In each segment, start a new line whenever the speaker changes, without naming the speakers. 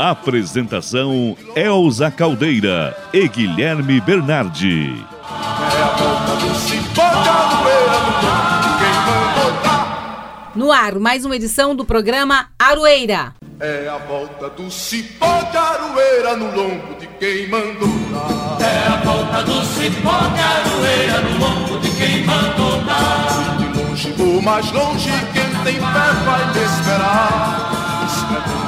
Apresentação Elza Caldeira e Guilherme Bernardi.
É a volta do cipó de aroeira no lombo de quem mandou dar.
No ar, mais uma edição do programa Aroeira.
É a volta do cipó de aroeira no lombo de quem mandou dar.
É a volta do cipó de aroeira no lombo de quem mandou dar.
De longe ou mais longe, quem tem fé vai me esperar. Escrevendo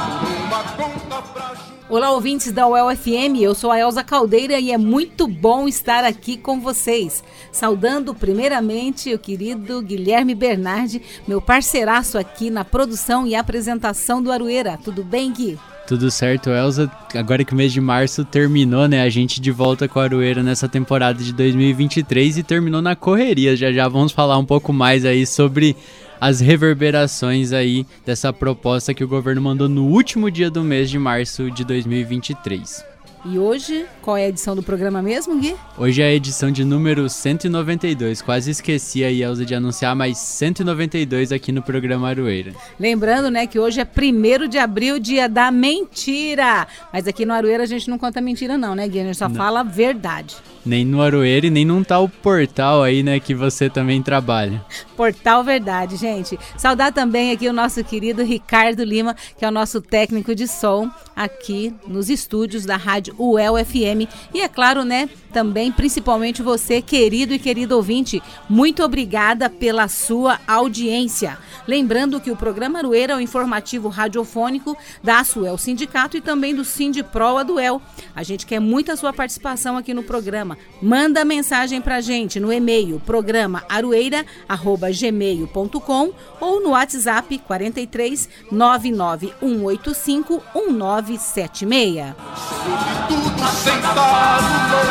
Olá, ouvintes da UEL FM, eu sou a Elza Caldeira e é muito bom estar aqui com vocês. Saudando primeiramente o querido Guilherme Bernardi, meu parceiraço aqui na produção e apresentação do Aroeira. Tudo bem, Gui?
Tudo certo, Elza. Agora que o mês de março terminou, né? A gente de volta com a Aroeira nessa temporada de 2023 e terminou na correria. Já já vamos falar um pouco mais aí sobre as reverberações aí dessa proposta que o governo mandou no último dia do mês de março de 2023.
E hoje, qual é a edição do programa mesmo, Gui?
Hoje é a edição de número 192. Quase esqueci aí, Elza, de anunciar, mas 192 aqui no programa Aroeira.
Lembrando, né, que hoje é 1 de abril, dia da mentira. Mas aqui no Aroeira a gente não conta mentira não, né, Gui? A gente só fala a verdade.
Nem no Aroeira e nem num tal portal aí, né, que você também trabalha.
Portal Verdade, gente. Saudar também aqui o nosso querido Ricardo Lima, que é o nosso técnico de som aqui nos estúdios da Rádio UEL FM. E é claro, né, também principalmente você, querido e querido ouvinte, muito obrigada pela sua audiência. Lembrando que o programa Arueira é o informativo radiofônico da Asuel Sindicato e também do Sindipro Aduel. A gente quer muito a sua participação aqui no programa. Manda mensagem pra gente no e-mail programa arueira@gmail.com ou no WhatsApp 43 99185 1976.
Tudo sentado não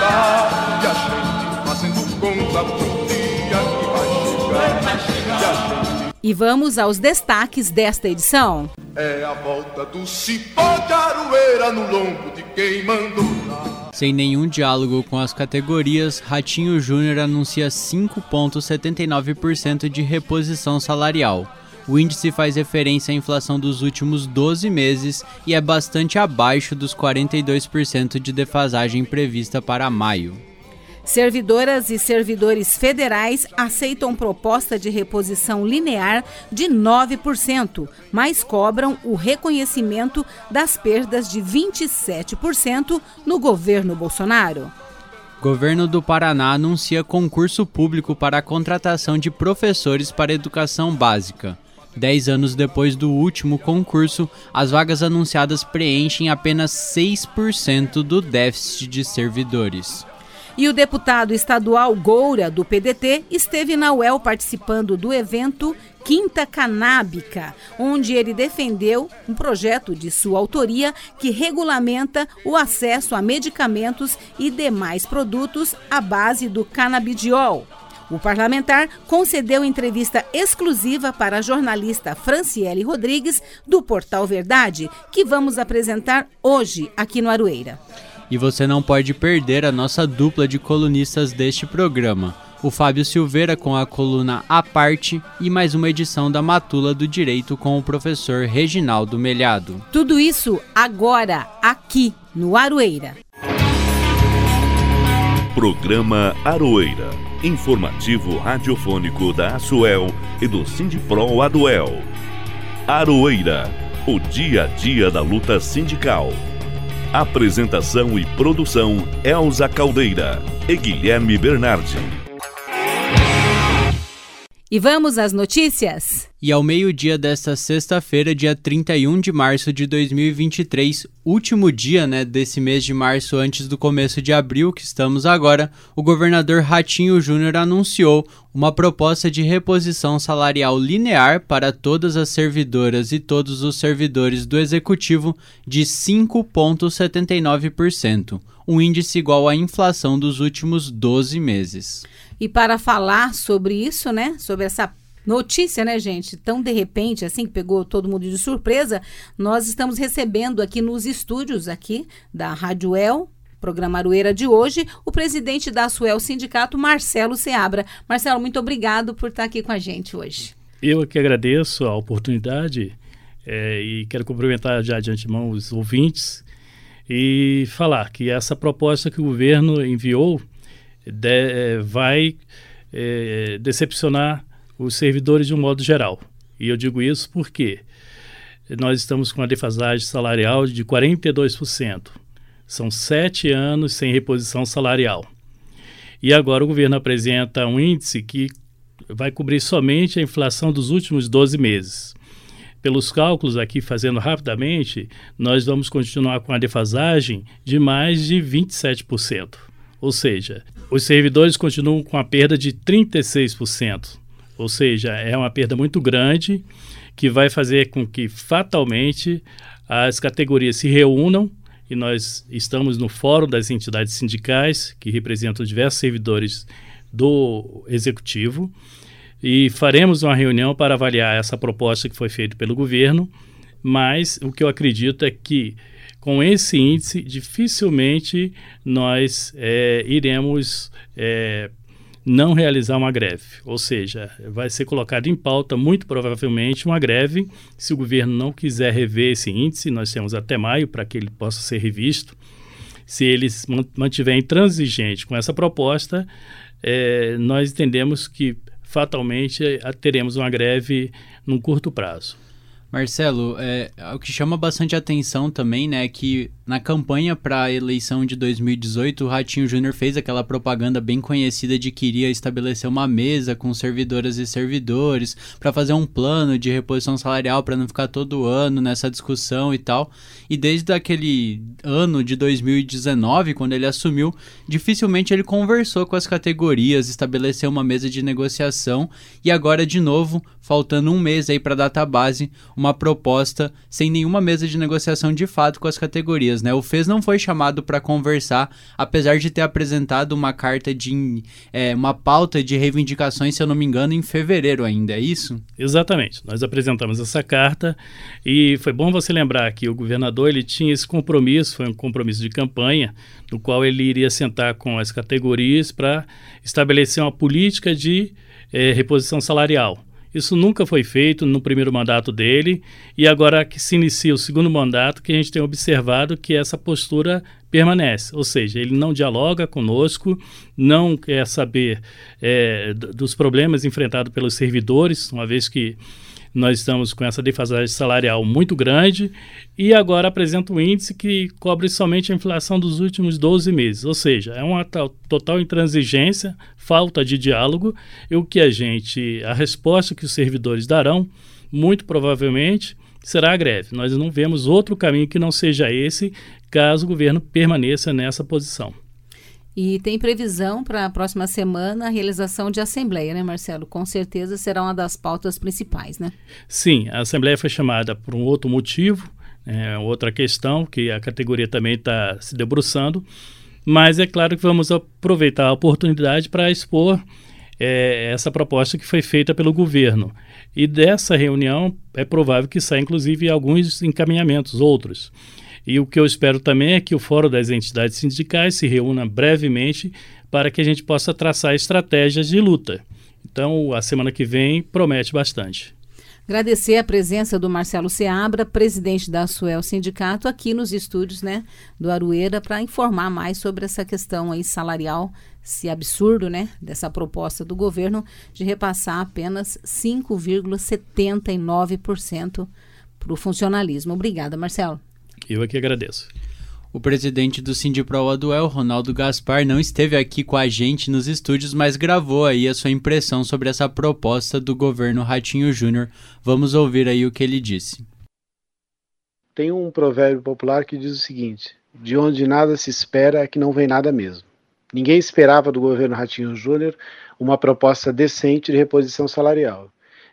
dar. E a gente fazendo conta pro dia que vai chegar. E a gente
E vamos aos destaques desta edição.
é a volta do cipó de aroeira no lombo de quem mandou.
Sem nenhum diálogo com as categorias, Ratinho Júnior anuncia 5,79% de reposição salarial. O índice faz referência à inflação dos últimos 12 meses e é bastante abaixo dos 42% de defasagem prevista para maio.
Servidoras e servidores federais aceitam proposta de reposição linear de 9%, mas cobram o reconhecimento das perdas de 27% no governo Bolsonaro.
Governo do Paraná anuncia concurso público para a contratação de professores para educação básica. Dez anos depois do último concurso, as vagas anunciadas preenchem apenas 6% do déficit de servidores.
E o deputado estadual Goura, do PDT, esteve na UEL participando do evento Quinta Canábica, onde ele defendeu um projeto de sua autoria que regulamenta o acesso a medicamentos e demais produtos à base do canabidiol. O parlamentar concedeu entrevista exclusiva para a jornalista Franciele Rodrigues, do Portal Verdade, que vamos apresentar hoje aqui no Aroeira.
E você não pode perder a nossa dupla de colunistas deste programa. O Fábio Silveira com a coluna A Parte e mais uma edição da Matula do Direito com o professor Reginaldo Melhado.
Tudo isso agora, aqui no Aroeira.
Programa Aroeira. Informativo radiofônico da Asuel e do Sindipro Aduel. Aroeira. O dia a dia da luta sindical. Apresentação e produção Elza Caldeira e Guilherme Bernardi.
E vamos às notícias?
E ao meio-dia desta sexta-feira, dia 31 de março de 2023, último dia né, desse mês de março antes do começo de abril, que estamos agora, o governador Ratinho Júnior anunciou uma proposta de reposição salarial linear para todas as servidoras e todos os servidores do executivo de 5,79%, um índice igual à inflação dos últimos 12 meses.
E para falar sobre isso, né, sobre essa notícia, né, gente? Tão de repente, assim, que pegou todo mundo de surpresa, nós estamos recebendo aqui nos estúdios aqui da Rádio El, programa Arueira de hoje, o presidente da Suel Sindicato, Marcelo Seabra. Marcelo, muito obrigado por estar aqui com a gente hoje.
Eu que agradeço a oportunidade é, e quero cumprimentar já de antemão os ouvintes e falar que essa proposta que o governo enviou de, é, vai é, decepcionar os servidores de um modo geral. E eu digo isso porque nós estamos com uma defasagem salarial de 42%. São sete anos sem reposição salarial. E agora o governo apresenta um índice que vai cobrir somente a inflação dos últimos 12 meses. Pelos cálculos aqui, fazendo rapidamente, nós vamos continuar com a defasagem de mais de 27%. Ou seja, os servidores continuam com a perda de 36%. Ou seja, é uma perda muito grande que vai fazer com que fatalmente as categorias se reúnam e nós estamos no Fórum das Entidades Sindicais, que representam diversos servidores do Executivo, e faremos uma reunião para avaliar essa proposta que foi feita pelo governo, mas o que eu acredito é que com esse índice dificilmente nós é, iremos é, não realizar uma greve. Ou seja, vai ser colocado em pauta, muito provavelmente, uma greve. Se o governo não quiser rever esse índice, nós temos até maio para que ele possa ser revisto. Se eles mantiverem intransigente com essa proposta, é, nós entendemos que fatalmente teremos uma greve num curto prazo.
Marcelo, é, o que chama bastante atenção também, né, é que na campanha para a eleição de 2018, o Ratinho Júnior fez aquela propaganda bem conhecida de que iria estabelecer uma mesa com servidoras e servidores para fazer um plano de reposição salarial para não ficar todo ano nessa discussão e tal. E desde aquele ano de 2019, quando ele assumiu, dificilmente ele conversou com as categorias, estabeleceu uma mesa de negociação e agora de novo, faltando um mês aí para a data base, uma proposta sem nenhuma mesa de negociação de fato com as categorias né? O FES não foi chamado para conversar, apesar de ter apresentado uma carta de é, uma pauta de reivindicações, se eu não me engano, em fevereiro ainda, é isso?
Exatamente. Nós apresentamos essa carta e foi bom você lembrar que o governador ele tinha esse compromisso, foi um compromisso de campanha, no qual ele iria sentar com as categorias para estabelecer uma política de é, reposição salarial. Isso nunca foi feito no primeiro mandato dele e agora que se inicia o segundo mandato que a gente tem observado que essa postura permanece, ou seja, ele não dialoga conosco, não quer saber é, dos problemas enfrentados pelos servidores, uma vez que nós estamos com essa defasagem salarial muito grande e agora apresenta um índice que cobre somente a inflação dos últimos 12 meses, ou seja, é uma total intransigência, falta de diálogo e o que a gente, a resposta que os servidores darão, muito provavelmente será a greve. Nós não vemos outro caminho que não seja esse, caso o governo permaneça nessa posição.
E tem previsão para a próxima semana a realização de assembleia, né, Marcelo? Com certeza será uma das pautas principais, né?
Sim, a assembleia foi chamada por um outro motivo, é, outra questão que a categoria também está se debruçando, mas é claro que vamos aproveitar a oportunidade para expor é, essa proposta que foi feita pelo governo. E dessa reunião é provável que saia, inclusive, alguns encaminhamentos, outros. E o que eu espero também é que o Fórum das Entidades Sindicais se reúna brevemente para que a gente possa traçar estratégias de luta. Então, a semana que vem promete bastante.
Agradecer a presença do Marcelo Seabra, presidente da Suel Sindicato, aqui nos estúdios né, do Arueira, para informar mais sobre essa questão aí salarial, esse absurdo né, dessa proposta do governo de repassar apenas 5,79% para o funcionalismo. Obrigada, Marcelo.
Eu aqui agradeço.
O presidente do Sindipro Aduel, Ronaldo Gaspar, não esteve aqui com a gente nos estúdios, mas gravou aí a sua impressão sobre essa proposta do governo Ratinho Júnior. Vamos ouvir aí o que ele disse.
Tem um provérbio popular que diz o seguinte: de onde nada se espera é que não vem nada mesmo. Ninguém esperava do governo Ratinho Júnior uma proposta decente de reposição salarial.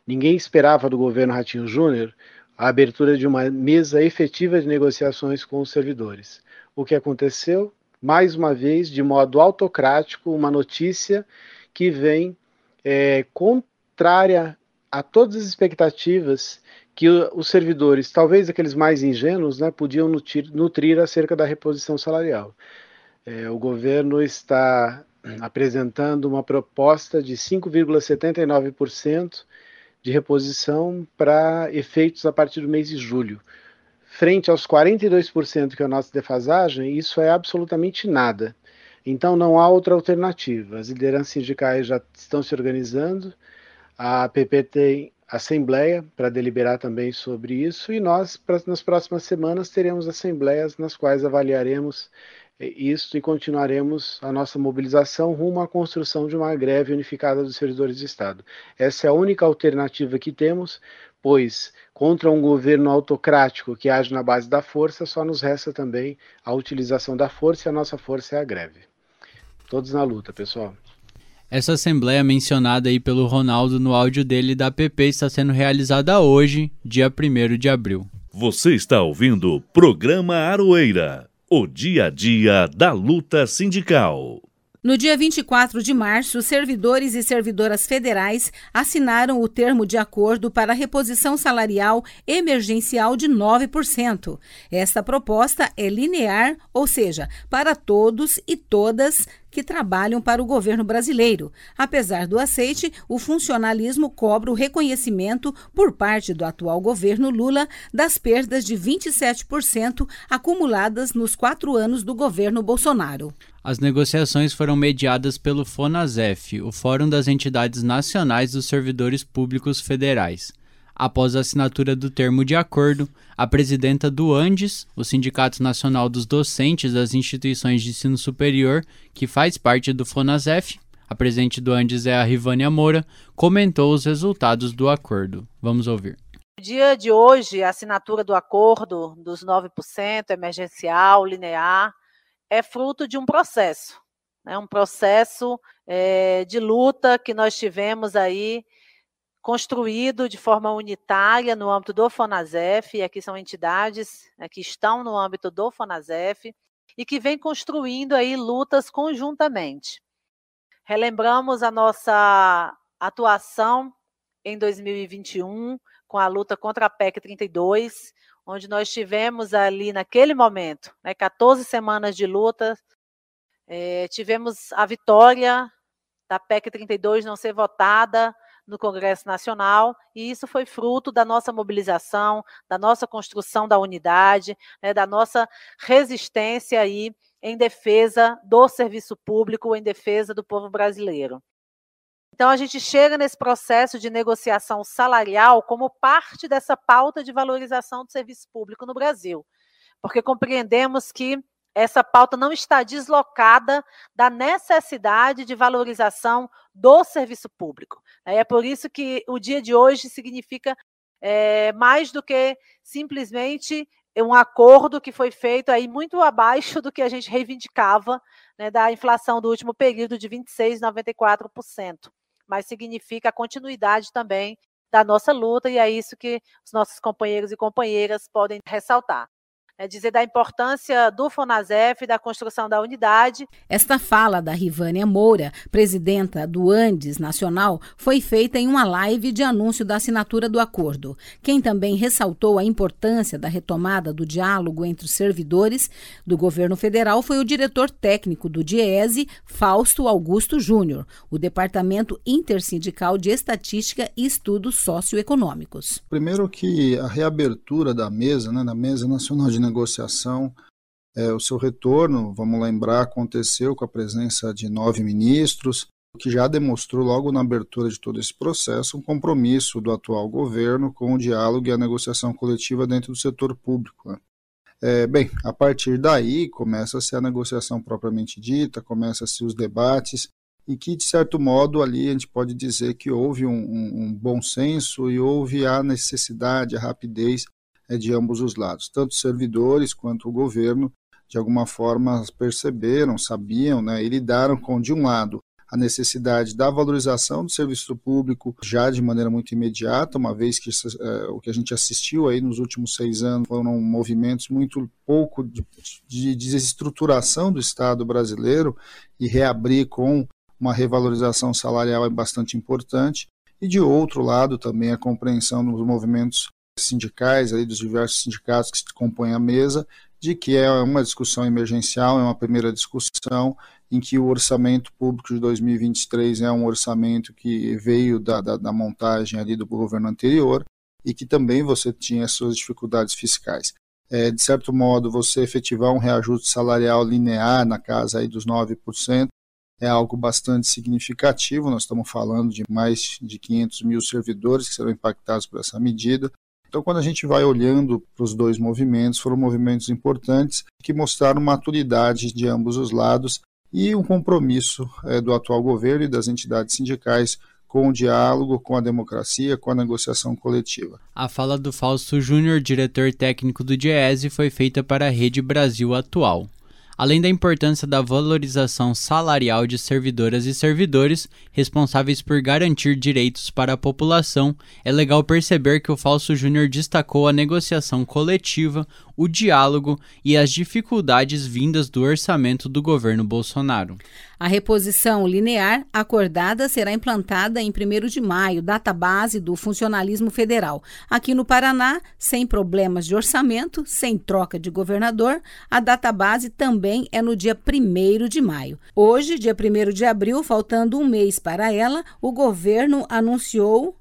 Ninguém esperava do governo Ratinho Júnior a abertura de uma mesa efetiva de negociações com os servidores. O que aconteceu? Mais uma vez, de modo autocrático, uma notícia que vem é, contrária a todas as expectativas que os servidores, talvez aqueles mais ingênuos, né, podiam nutrir, nutrir acerca da reposição salarial. É, o governo está apresentando uma proposta de 5,79% de reposição para efeitos a partir do mês de julho. Frente aos 42% que é a nossa defasagem, isso é absolutamente nada. Então não há outra alternativa. As lideranças sindicais já estão se organizando, a PP tem assembleia para deliberar também sobre isso e nós, pra, nas próximas semanas, teremos assembleias nas quais avaliaremos isso e continuaremos a nossa mobilização rumo à construção de uma greve unificada dos servidores de Estado. Essa é a única alternativa que temos, pois contra um governo autocrático que age na base da força, só nos resta também a utilização da força e a nossa força é a greve. Todos na luta, pessoal.
Essa assembleia mencionada aí pelo Ronaldo no áudio dele da PP está sendo realizada hoje, dia 1 de abril.
Você está ouvindo o programa Aroeira o dia a dia da luta sindical.
No dia 24 de março, servidores e servidoras federais assinaram o termo de acordo para a reposição salarial emergencial de 9%. Esta proposta é linear, ou seja, para todos e todas que trabalham para o governo brasileiro. Apesar do aceite, o funcionalismo cobra o reconhecimento por parte do atual governo Lula das perdas de 27% acumuladas nos quatro anos do governo Bolsonaro.
As negociações foram mediadas pelo FONASEF, o Fórum das Entidades Nacionais dos Servidores Públicos Federais. Após a assinatura do termo de acordo, a presidenta do Andes, o Sindicato Nacional dos Docentes das Instituições de Ensino Superior, que faz parte do FONASEF, a presidente do Andes é a Rivânia Moura, comentou os resultados do acordo. Vamos ouvir.
No dia de hoje, a assinatura do acordo dos 9% emergencial, linear, é fruto de um processo, né? um processo é, de luta que nós tivemos aí construído de forma unitária no âmbito do FONASEF, e aqui são entidades né, que estão no âmbito do FONASEF, e que vem construindo aí lutas conjuntamente. Relembramos a nossa atuação em 2021 com a luta contra a PEC 32, onde nós tivemos ali naquele momento, né, 14 semanas de luta, é, tivemos a vitória da PEC 32 não ser votada, no Congresso Nacional, e isso foi fruto da nossa mobilização, da nossa construção da unidade, né, da nossa resistência aí em defesa do serviço público, em defesa do povo brasileiro. Então, a gente chega nesse processo de negociação salarial como parte dessa pauta de valorização do serviço público no Brasil, porque compreendemos que essa pauta não está deslocada da necessidade de valorização do serviço público. É por isso que o dia de hoje significa é, mais do que simplesmente um acordo que foi feito aí muito abaixo do que a gente reivindicava né, da inflação do último período de 26,94%, mas significa a continuidade também da nossa luta e é isso que os nossos companheiros e companheiras podem ressaltar é dizer da importância do FONASEF, da construção da unidade.
Esta fala da Rivânia Moura, presidenta do Andes Nacional, foi feita em uma live de anúncio da assinatura do acordo. Quem também ressaltou a importância da retomada do diálogo entre os servidores do governo federal foi o diretor técnico do DIESE, Fausto Augusto Júnior, o Departamento Intersindical de Estatística e Estudos Socioeconômicos.
Primeiro que a reabertura da mesa, né, da Mesa Nacional de negociação. É, o seu retorno, vamos lembrar, aconteceu com a presença de nove ministros, o que já demonstrou logo na abertura de todo esse processo um compromisso do atual governo com o diálogo e a negociação coletiva dentro do setor público. Né? É, bem, a partir daí começa-se a negociação propriamente dita, começa-se os debates, e que, de certo modo, ali a gente pode dizer que houve um, um, um bom senso e houve a necessidade, a rapidez de ambos os lados. Tanto servidores quanto o governo, de alguma forma, perceberam, sabiam né, e lidaram com, de um lado, a necessidade da valorização do serviço público já de maneira muito imediata, uma vez que é, o que a gente assistiu aí nos últimos seis anos foram movimentos muito pouco de, de desestruturação do Estado brasileiro e reabrir com uma revalorização salarial é bastante importante, e de outro lado também a compreensão dos movimentos sindicais, aí, dos diversos sindicatos que compõem a mesa, de que é uma discussão emergencial, é uma primeira discussão em que o orçamento público de 2023 é um orçamento que veio da, da, da montagem ali do governo anterior e que também você tinha suas dificuldades fiscais. É, de certo modo, você efetivar um reajuste salarial linear na casa aí dos 9%, é algo bastante significativo. Nós estamos falando de mais de 500 mil servidores que serão impactados por essa medida. Então, quando a gente vai olhando para os dois movimentos, foram movimentos importantes que mostraram maturidade de ambos os lados e um compromisso é, do atual governo e das entidades sindicais com o diálogo, com a democracia, com a negociação coletiva.
A fala do Fausto Júnior, diretor técnico do DIESE, foi feita para a Rede Brasil Atual. Além da importância da valorização salarial de servidoras e servidores responsáveis por garantir direitos para a população, é legal perceber que o Falso Júnior destacou a negociação coletiva, o diálogo e as dificuldades vindas do orçamento do governo Bolsonaro.
A reposição linear acordada será implantada em 1 de maio, data base do funcionalismo federal. Aqui no Paraná, sem problemas de orçamento, sem troca de governador, a data base também é no dia 1 de maio. Hoje, dia 1 de abril, faltando um mês para ela, o governo anunciou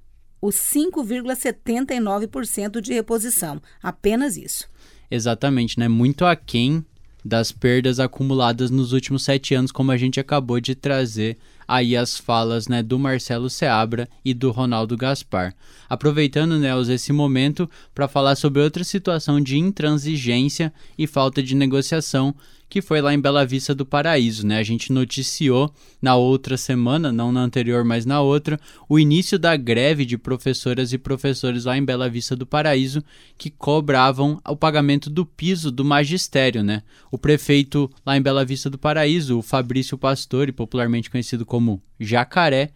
os 5,79% de reposição. Apenas isso.
Exatamente, né? Muito aquém das perdas acumuladas nos últimos sete anos, como a gente acabou de trazer aí as falas né, do Marcelo Seabra e do Ronaldo Gaspar. Aproveitando, Nels, esse momento para falar sobre outra situação de intransigência e falta de negociação que foi lá em Bela Vista do Paraíso, né? A gente noticiou na outra semana, não na anterior, mas na outra, o início da greve de professoras e professores lá em Bela Vista do Paraíso que cobravam o pagamento do piso do magistério, né? O prefeito lá em Bela Vista do Paraíso, o Fabrício Pastore, popularmente conhecido como Jacaré,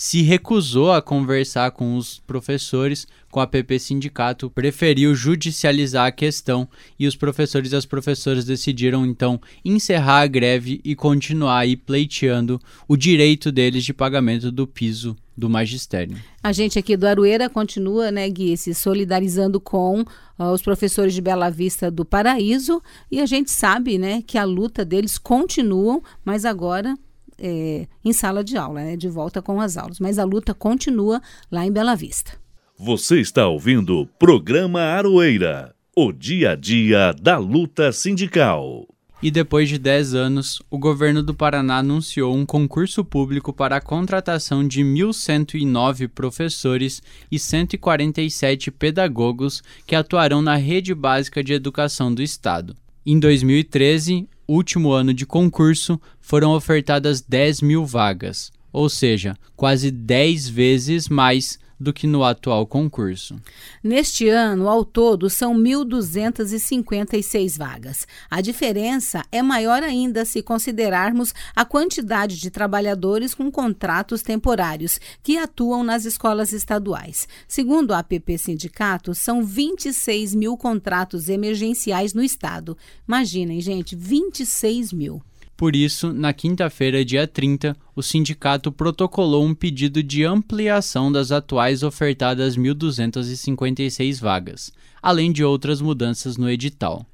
se recusou a conversar com os professores, com a PP Sindicato, preferiu judicializar a questão e os professores e as professoras decidiram então encerrar a greve e continuar aí pleiteando o direito deles de pagamento do piso do magistério.
A gente aqui do Arueira continua, né, Gui, se solidarizando com uh, os professores de Bela Vista do Paraíso e a gente sabe, né, que a luta deles continua, mas agora é, em sala de aula, né, de volta com as aulas. Mas a luta continua lá em Bela Vista.
Você está ouvindo o programa Aroeira, o dia a dia da luta sindical.
E depois de 10 anos, o governo do Paraná anunciou um concurso público para a contratação de 1.109 professores e 147 pedagogos que atuarão na rede básica de educação do Estado. Em 2013, último ano de concurso, foram ofertadas 10 mil vagas, ou seja, quase 10 vezes mais do que no atual concurso.
Neste ano, ao todo, são 1.256 vagas. A diferença é maior ainda se considerarmos a quantidade de trabalhadores com contratos temporários que atuam nas escolas estaduais. Segundo a APP Sindicato, são 26 mil contratos emergenciais no estado. Imaginem, gente, 26 mil.
Por isso, na quinta-feira, dia 30, o sindicato protocolou um pedido de ampliação das atuais ofertadas 1.256 vagas, além de outras mudanças no edital.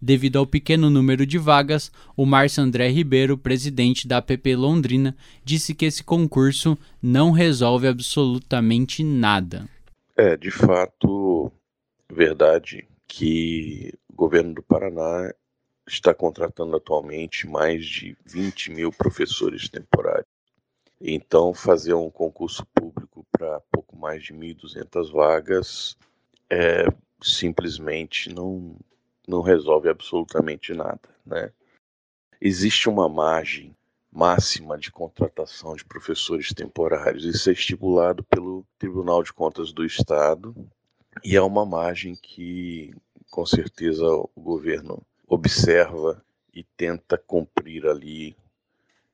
Devido ao pequeno número de vagas, o Márcio André Ribeiro, presidente da APP Londrina, disse que esse concurso não resolve absolutamente nada.
É, de fato, verdade que o governo do Paraná está contratando atualmente mais de 20 mil professores temporários. Então, fazer um concurso público para pouco mais de 1.200 vagas é, simplesmente não, não resolve absolutamente nada, né? Existe uma margem máxima de contratação de professores temporários. Isso é estipulado pelo Tribunal de Contas do Estado e é uma margem que, com certeza, o governo observa e tenta cumprir ali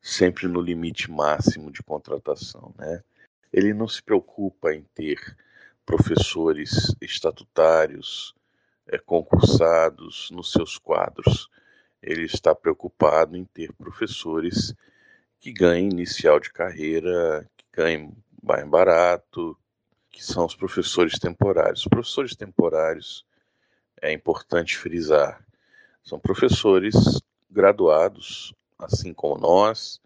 sempre no limite máximo de contratação, né? Ele não se preocupa em ter professores estatutários é, concursados nos seus quadros. Ele está preocupado em ter professores que ganhem inicial de carreira, que ganhem mais barato, que são os professores temporários. Os professores temporários, é importante frisar, são professores graduados, assim como nós,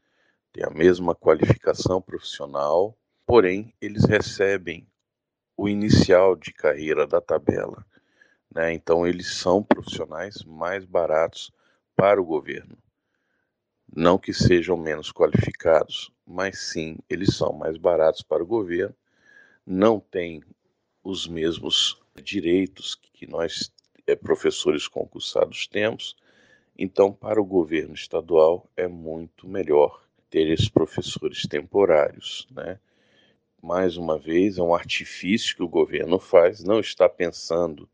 têm a mesma qualificação profissional, porém eles recebem o inicial de carreira da tabela. Né? Então, eles são profissionais mais baratos para o governo. Não que sejam menos qualificados, mas sim, eles são mais baratos para o governo, não têm os mesmos direitos que nós, é, professores concursados, temos. Então, para o governo estadual, é muito melhor ter esses professores temporários, né? mais uma vez, é um artifício que o governo faz, não está pensando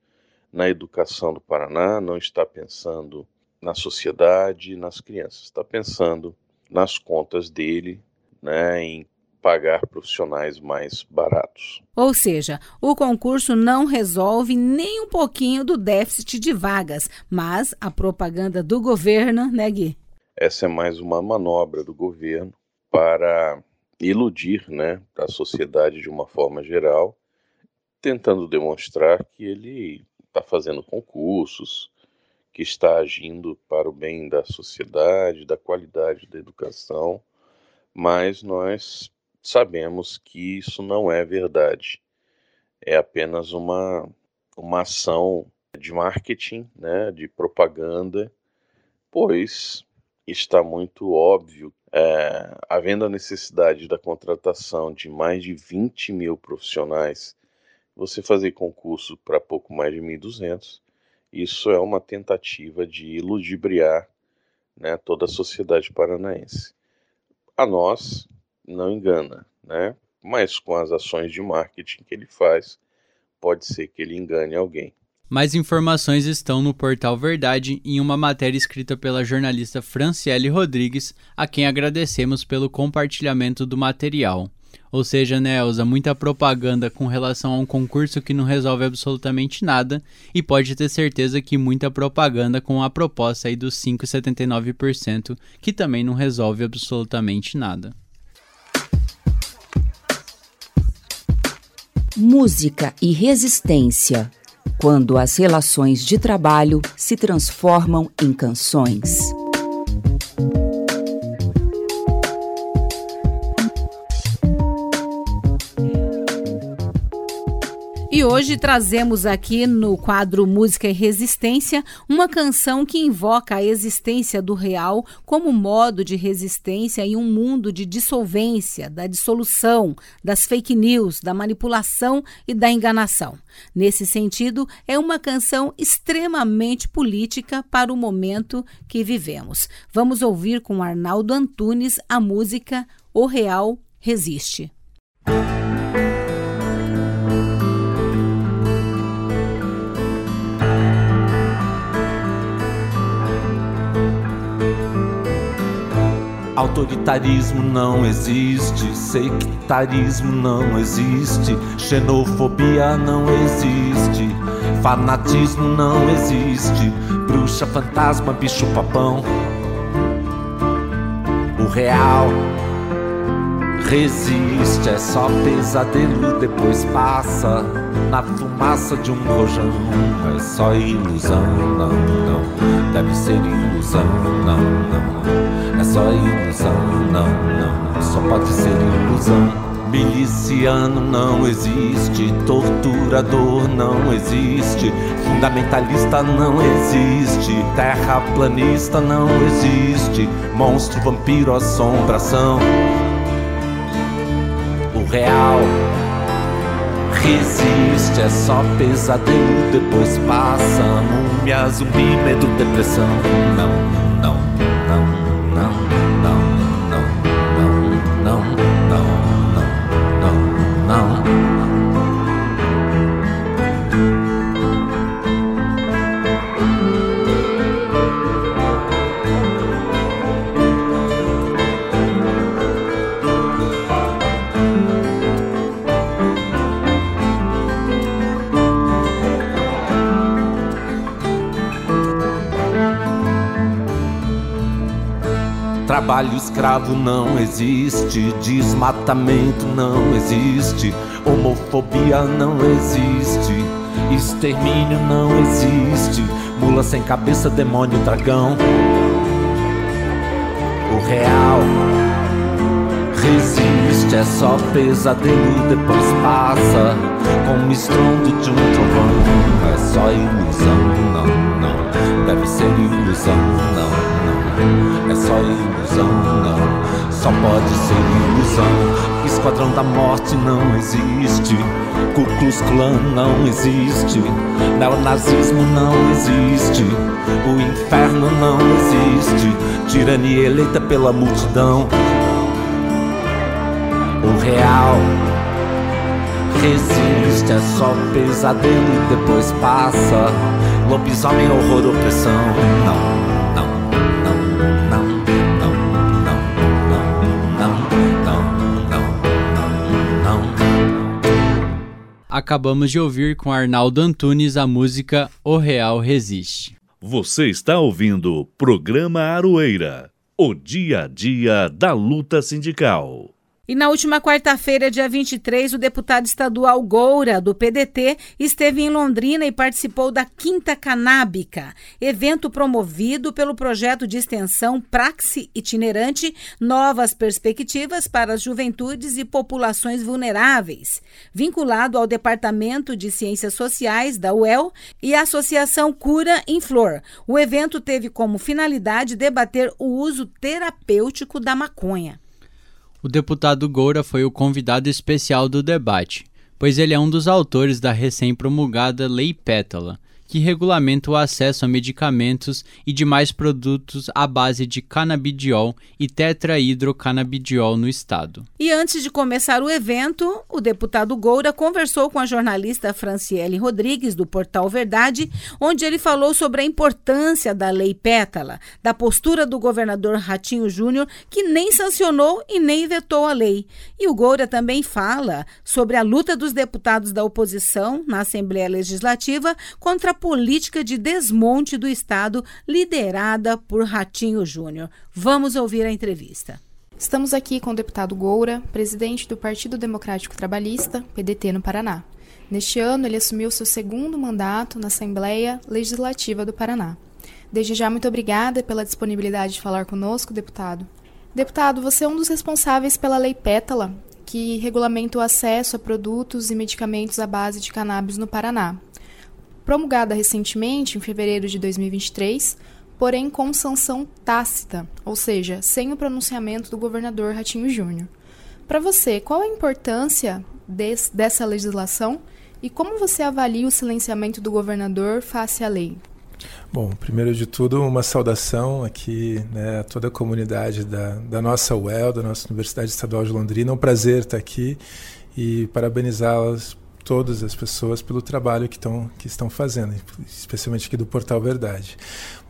na educação do Paraná, não está pensando na sociedade, nas crianças, está pensando nas contas dele, né, em pagar profissionais mais baratos.
Ou seja, o concurso não resolve nem um pouquinho do déficit de vagas, mas a propaganda do governo, né, Gui?
Essa é mais uma manobra do governo para iludir né, a sociedade de uma forma geral, tentando demonstrar que ele está fazendo concursos, que está agindo para o bem da sociedade, da qualidade da educação, mas nós sabemos que isso não é verdade. É apenas uma, uma ação de marketing, né, de propaganda, pois está muito óbvio é, havendo a necessidade da contratação de mais de 20 mil profissionais, você fazer concurso para pouco mais de 1.200, isso é uma tentativa de ludibriar né, toda a sociedade paranaense. A nós, não engana, né? mas com as ações de marketing que ele faz, pode ser que ele engane alguém.
Mais informações estão no portal Verdade em uma matéria escrita pela jornalista Franciele Rodrigues, a quem agradecemos pelo compartilhamento do material. Ou seja, né, Elza, muita propaganda com relação a um concurso que não resolve absolutamente nada e pode ter certeza que muita propaganda com a proposta aí dos 5,79% que também não resolve absolutamente nada.
Música e resistência quando as relações de trabalho se transformam em canções.
E hoje trazemos aqui no quadro Música e Resistência uma canção que invoca a existência do real como modo de resistência em um mundo de dissolvência, da dissolução, das fake news, da manipulação e da enganação. Nesse sentido, é uma canção extremamente política para o momento que vivemos. Vamos ouvir com Arnaldo Antunes a música O Real Resiste.
Autoritarismo não existe, sectarismo não existe, xenofobia não existe, fanatismo não existe, bruxa, fantasma, bicho papão. O real resiste, é só pesadelo, depois passa na fumaça de um rojão. É só ilusão, não, não, deve ser ilusão, não, não. É só ilusão, não, não, só pode ser ilusão. Miliciano não existe, torturador não existe, fundamentalista não existe, terraplanista não existe, monstro, vampiro, assombração. O real Resiste, é só pesadelo, depois passa. Múmia, zumbi, medo, depressão. Não, não, não, now. Trabalho escravo não existe, desmatamento não existe, homofobia não existe, extermínio não existe, mula sem cabeça, demônio, dragão. O real resiste, é só pesadelo, depois passa, como estrondo de um trovão. É só ilusão, não, não, deve ser ilusão, não. É só ilusão, não. Só pode ser ilusão. Esquadrão da morte não existe. Ku Klux Klan não existe. Neonazismo não existe. O inferno não existe. Tirania eleita pela multidão. O real resiste, é só pesadelo e depois passa. Lobisomem, horror, opressão. Não.
acabamos de ouvir com Arnaldo Antunes a música O Real Resiste.
Você está ouvindo o programa Aroeira, o dia a dia da luta sindical.
E na última quarta-feira, dia 23, o deputado estadual Goura, do PDT, esteve em Londrina e participou da Quinta Canábica, evento promovido pelo projeto de extensão Praxe Itinerante Novas Perspectivas para as Juventudes e Populações Vulneráveis, vinculado ao Departamento de Ciências Sociais da UEL e a Associação Cura em Flor. O evento teve como finalidade debater o uso terapêutico da maconha.
O deputado Goura foi o convidado especial do debate, pois ele é um dos autores da recém-promulgada Lei Pétala, que regulamenta o acesso a medicamentos e demais produtos à base de canabidiol e tetrahidrocanabidiol no estado.
E antes de começar o evento, o deputado Goura conversou com a jornalista Franciele Rodrigues, do portal Verdade, onde ele falou sobre a importância da Lei Pétala, da postura do governador Ratinho Júnior, que nem sancionou e nem vetou a lei. E o Goura também fala sobre a luta dos deputados da oposição na Assembleia Legislativa contra política de desmonte do Estado liderada por Ratinho Júnior. Vamos ouvir a entrevista.
Estamos aqui com o deputado Goura, presidente do Partido Democrático Trabalhista, PDT, no Paraná. Neste ano, ele assumiu seu segundo mandato na Assembleia Legislativa do Paraná. Desde já, muito obrigada pela disponibilidade de falar conosco, deputado. Deputado, você é um dos responsáveis pela Lei Pétala, que regulamenta o acesso a produtos e medicamentos à base de cannabis no Paraná promulgada recentemente, em fevereiro de 2023, porém com sanção tácita, ou seja, sem o pronunciamento do governador Ratinho Júnior. Para você, qual a importância des, dessa legislação e como você avalia o silenciamento do governador face à lei?
Bom, primeiro de tudo, uma saudação aqui né, a toda a comunidade da, da nossa UEL, da nossa Universidade Estadual de Londrina. É um prazer estar aqui e parabenizá-las todas as pessoas pelo trabalho que, tão, que estão fazendo, especialmente aqui do Portal Verdade.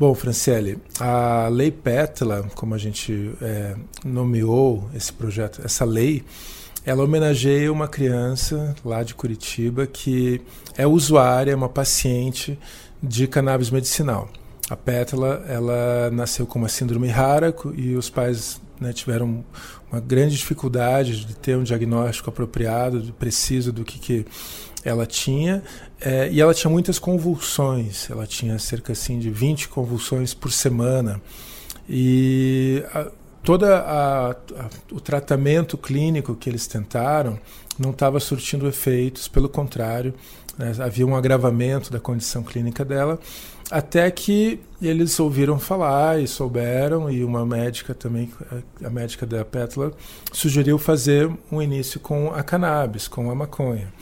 Bom, Franciele, a Lei Pétala, como a gente é, nomeou esse projeto, essa lei, ela homenageia uma criança lá de Curitiba que é usuária, é uma paciente de cannabis medicinal. A Pétala, ela nasceu com uma síndrome rara e os pais né, tiveram uma grande dificuldade de ter um diagnóstico apropriado, preciso do que, que ela tinha. É, e ela tinha muitas convulsões, ela tinha cerca assim, de 20 convulsões por semana. E a, o tratamento clínico que eles tentaram não estava surtindo efeitos, pelo contrário, né, havia um agravamento da condição clínica dela. Até que eles ouviram falar e souberam, e uma médica também, a médica da Pétala, sugeriu fazer um início com a cannabis, com a maconha.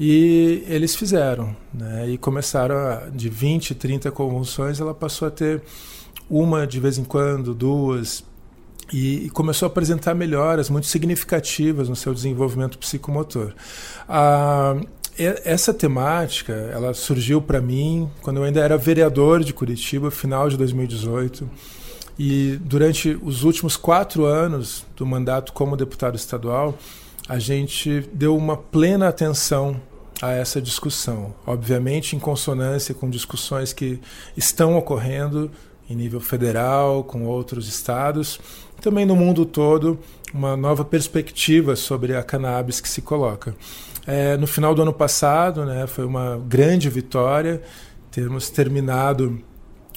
E eles fizeram, né? E começaram a, de 20, 30 convulsões, ela passou a ter uma de vez em quando, duas, e, começou a apresentar melhoras muito significativas no seu desenvolvimento psicomotor. Ah, essa temática ela surgiu para mim quando eu ainda era vereador de Curitiba, final de 2018. E durante os últimos quatro anos do mandato como deputado estadual, a gente deu uma plena atenção a essa discussão. Obviamente, em consonância com discussões que estão ocorrendo em nível federal, com outros estados, também no mundo todo, uma nova perspectiva sobre a cannabis que se coloca. É, no final do ano passado, né, foi uma grande vitória termos terminado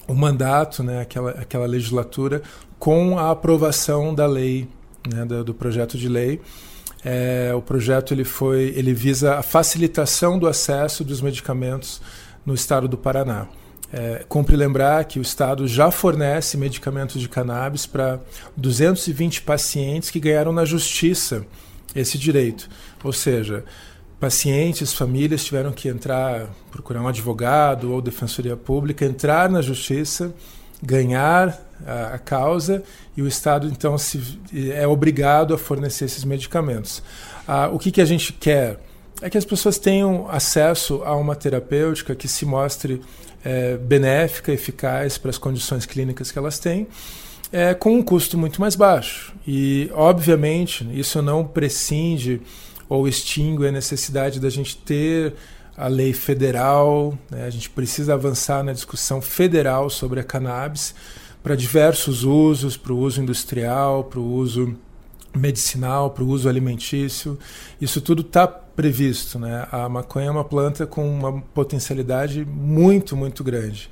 o mandato, né, aquela, aquela legislatura, com a aprovação da lei, né, do, do projeto de lei. É, o projeto ele foi, ele visa a facilitação do acesso dos medicamentos no estado do Paraná. É, cumpre lembrar que o Estado já fornece medicamentos de cannabis para 220 pacientes que ganharam na justiça esse direito. Ou seja, pacientes, famílias tiveram que entrar, procurar um advogado ou defensoria pública, entrar na justiça, ganhar a, a causa e o Estado então se, é obrigado a fornecer esses medicamentos. Ah, o que, que a gente quer? É que as pessoas tenham acesso a uma terapêutica que se mostre é, benéfica, eficaz para as condições clínicas que elas têm, é, com um custo muito mais baixo. E, obviamente, isso não prescinde ou extingue a necessidade da gente ter a lei federal, né? a gente precisa avançar na discussão federal sobre a cannabis para diversos usos, para o uso industrial, para o uso medicinal, para o uso alimentício. Isso tudo está previsto. Né? A maconha é uma planta com uma potencialidade muito, muito grande.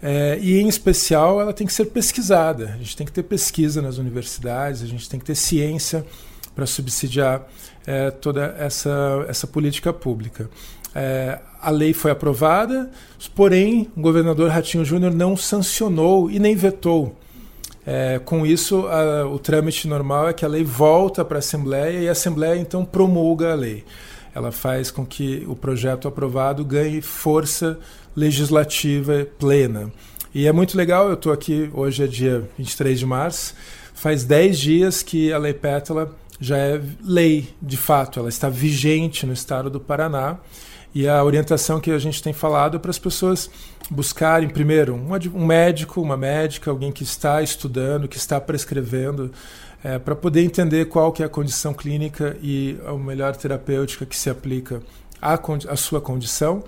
É, e, em especial, ela tem que ser pesquisada. A gente tem que ter pesquisa nas universidades, a gente tem que ter ciência para subsidiar é, toda essa, essa política pública. É, a lei foi aprovada, porém, o governador Ratinho Júnior não sancionou e nem vetou é, com isso, a, o trâmite normal é que a lei volta para a Assembleia e a Assembleia então promulga a lei. Ela faz com que o projeto aprovado ganhe força legislativa plena. E é muito legal, eu estou aqui, hoje é dia 23 de março, faz 10 dias que a Lei Pétala já é lei, de fato, ela está vigente no estado do Paraná. E a orientação que a gente tem falado é para as pessoas buscarem, primeiro, um, médico, uma médica, alguém que está estudando, que está prescrevendo, é, para poder entender qual que é a condição clínica e a melhor terapêutica que se aplica à, à sua condição.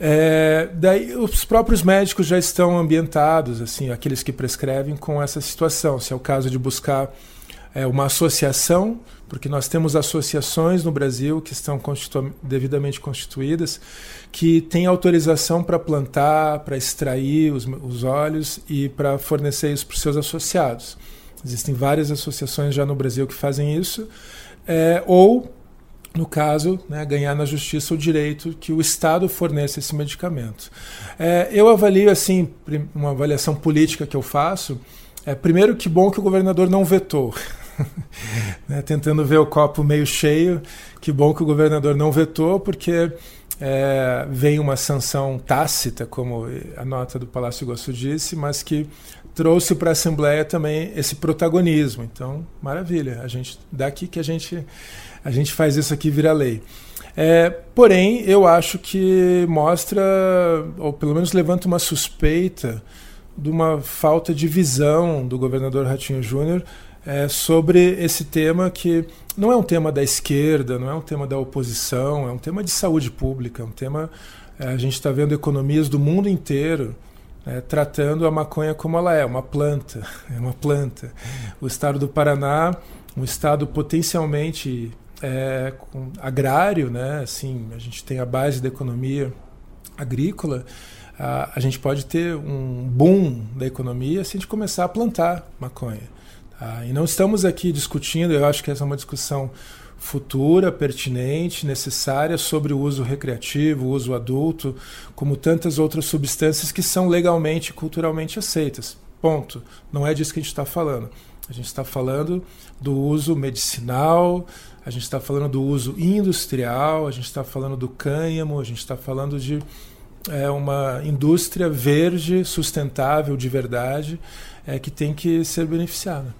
É, daí os próprios médicos já estão ambientados, assim, aqueles que prescrevem com essa situação. Se é o caso de buscar é, uma associação porque nós temos associações no Brasil que estão constitu devidamente constituídas, que têm autorização para plantar, para extrair os, os óleos e para fornecer isso para os seus associados. Existem várias associações já no Brasil que fazem isso, é, ou, no caso, né, ganhar na justiça o direito que o Estado forneça esse medicamento. É, eu avalio, assim, uma avaliação política que eu faço, é, primeiro, que bom que o governador não vetou. né, tentando ver o copo meio cheio. Que bom que o governador não vetou, porque é, vem uma sanção tácita, como a nota do Palácio Gosto disse, mas que trouxe para a Assembleia também esse protagonismo. Então, maravilha. A gente daqui que a gente a gente faz isso aqui virar lei. É, porém, eu acho que mostra, ou pelo menos levanta uma suspeita de uma falta de visão do governador Ratinho Júnior é, sobre esse tema que não é um tema da esquerda, não é um tema da oposição, é um tema de saúde pública, é um tema. É, a gente está vendo economias do mundo inteiro é, tratando a maconha como ela é, uma planta, é uma planta. O estado do Paraná, um estado potencialmente é, agrário, né? Assim, a gente tem a base da economia agrícola. A, gente pode ter um boom da economia se a gente começar a plantar maconha. Ah, e não estamos aqui discutindo, eu acho que essa é uma discussão futura, pertinente, necessária sobre o uso recreativo, o uso adulto, como tantas outras substâncias que são legalmente e culturalmente aceitas. Ponto. Não é disso que a gente está falando. A gente está falando do uso medicinal, a gente está falando do uso industrial, a gente está falando do cânhamo, a gente está falando de é, uma indústria verde, sustentável, de verdade, é, que tem que ser beneficiada.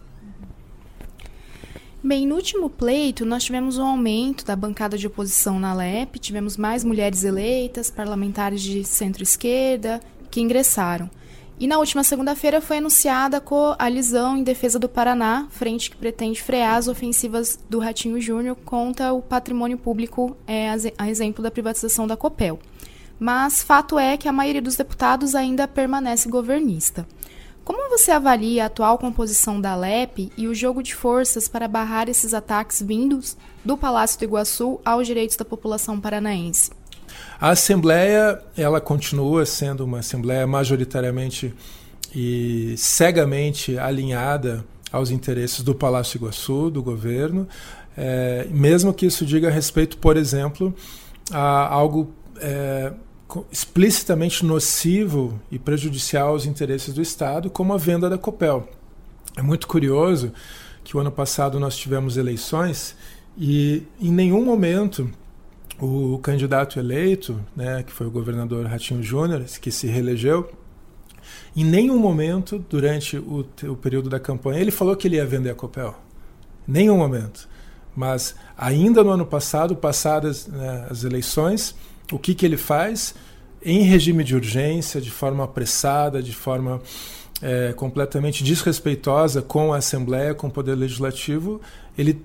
Bem, no último pleito, nós tivemos um aumento da bancada de oposição na LEP, tivemos mais mulheres eleitas, parlamentares de centro-esquerda que ingressaram. E na última segunda-feira foi anunciada a coalizão em defesa do Paraná, frente que pretende frear as ofensivas do Ratinho Júnior contra o patrimônio público, é, a exemplo da privatização da Copel. Mas fato é que a maioria dos deputados ainda permanece governista. Como você avalia a atual composição da LEP e o jogo de forças para barrar esses ataques vindos do Palácio do Iguaçu aos direitos da população paranaense?
A Assembleia, ela continua sendo uma Assembleia majoritariamente e cegamente alinhada aos interesses do Palácio Iguaçu, do governo, é, mesmo que isso diga respeito, por exemplo, a algo é, explicitamente nocivo e prejudicial aos interesses do Estado, como a venda da Copel. É muito curioso que o ano passado nós tivemos eleições e em nenhum momento o candidato eleito, né, que foi o governador Ratinho Júnior, que se reelegeu, em nenhum momento durante o, o, período da campanha ele falou que ele ia vender a Copel. Nenhum momento. Mas ainda no ano passado, passadas né, as eleições, o que, que ele faz? Em regime de urgência, de forma apressada, de forma é, completamente desrespeitosa com a Assembleia, com o Poder Legislativo, ele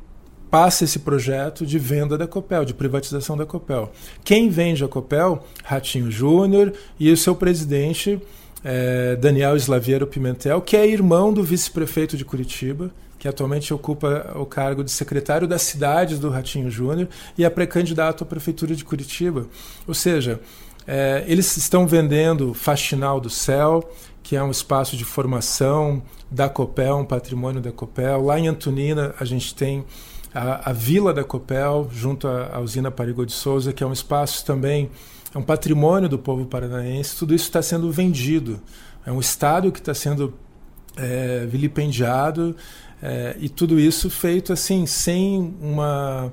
passa esse projeto de venda da Copel, de privatização da Copel. Quem vende a Copel? Ratinho Júnior e o seu presidente, é, Daniel Slaviero Pimentel, que é irmão do vice-prefeito de Curitiba, que atualmente ocupa o cargo de secretário das cidades do Ratinho Júnior e é pré-candidato à prefeitura de Curitiba. Ou seja, é, eles estão vendendo Faxinal do Céu, que é um espaço de formação da Copel, um patrimônio da Copel. Lá em Antonina, a gente tem a, a Vila da Copel, junto à, usina Parigo de Souza, que é um espaço também, é um patrimônio do povo paranaense, tudo isso está sendo vendido. É um estádio que está sendo é, vilipendiado é, e tudo isso feito assim, sem uma,